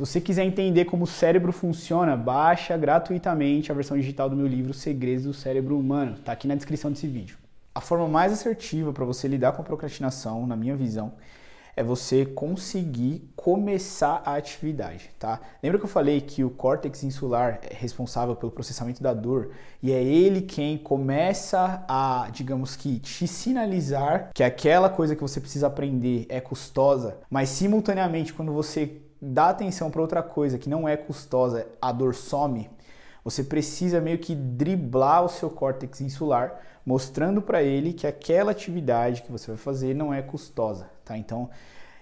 Se você quiser entender como o cérebro funciona, baixa gratuitamente a versão digital do meu livro Segredos do Cérebro Humano. Está aqui na descrição desse vídeo. A forma mais assertiva para você lidar com a procrastinação, na minha visão, é você conseguir começar a atividade, tá? Lembra que eu falei que o córtex insular é responsável pelo processamento da dor e é ele quem começa a, digamos que, te sinalizar que aquela coisa que você precisa aprender é custosa, mas simultaneamente quando você dá atenção para outra coisa que não é custosa, a dor some. Você precisa meio que driblar o seu córtex insular, mostrando para ele que aquela atividade que você vai fazer não é custosa, tá? Então,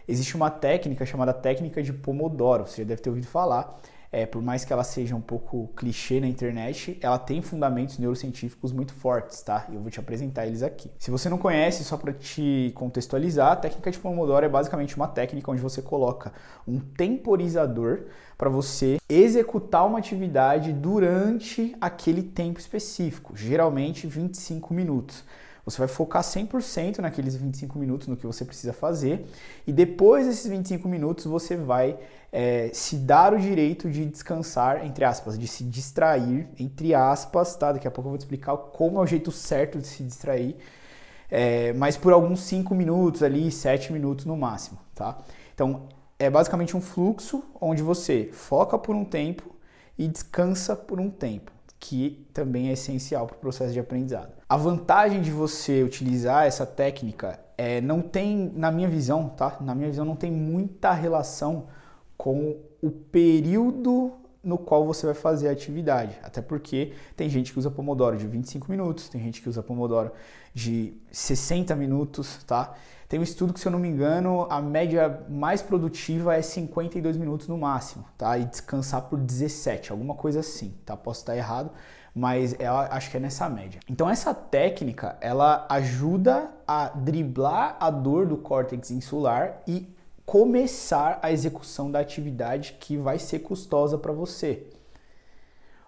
existe uma técnica chamada técnica de Pomodoro, você já deve ter ouvido falar. É, por mais que ela seja um pouco clichê na internet, ela tem fundamentos neurocientíficos muito fortes, tá? Eu vou te apresentar eles aqui. Se você não conhece, só para te contextualizar, a técnica de Pomodoro é basicamente uma técnica onde você coloca um temporizador para você executar uma atividade durante aquele tempo específico, geralmente 25 minutos. Você vai focar 100% naqueles 25 minutos no que você precisa fazer e depois desses 25 minutos você vai é, se dar o direito de descansar, entre aspas, de se distrair, entre aspas, tá? Daqui a pouco eu vou te explicar como é o jeito certo de se distrair, é, mas por alguns 5 minutos ali, 7 minutos no máximo, tá? Então é basicamente um fluxo onde você foca por um tempo e descansa por um tempo que também é essencial para o processo de aprendizado. A vantagem de você utilizar essa técnica é não tem, na minha visão, tá? Na minha visão não tem muita relação com o período no qual você vai fazer a atividade. Até porque tem gente que usa Pomodoro de 25 minutos, tem gente que usa Pomodoro de 60 minutos, tá? Tem um estudo que, se eu não me engano, a média mais produtiva é 52 minutos no máximo, tá? E descansar por 17, alguma coisa assim, tá? Posso estar errado, mas eu acho que é nessa média. Então essa técnica, ela ajuda a driblar a dor do córtex insular e começar a execução da atividade que vai ser custosa para você.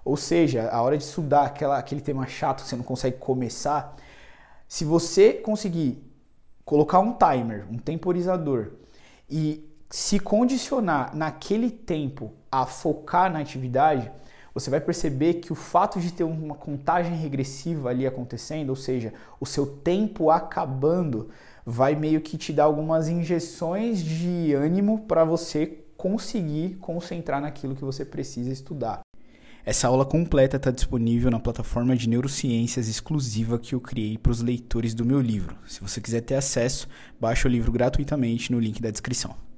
Ou seja, a hora de estudar aquela, aquele tema chato que você não consegue começar, se você conseguir colocar um timer, um temporizador e se condicionar naquele tempo a focar na atividade, você vai perceber que o fato de ter uma contagem regressiva ali acontecendo, ou seja, o seu tempo acabando, vai meio que te dar algumas injeções de ânimo para você conseguir concentrar naquilo que você precisa estudar. Essa aula completa está disponível na plataforma de neurociências exclusiva que eu criei para os leitores do meu livro. Se você quiser ter acesso, baixe o livro gratuitamente no link da descrição.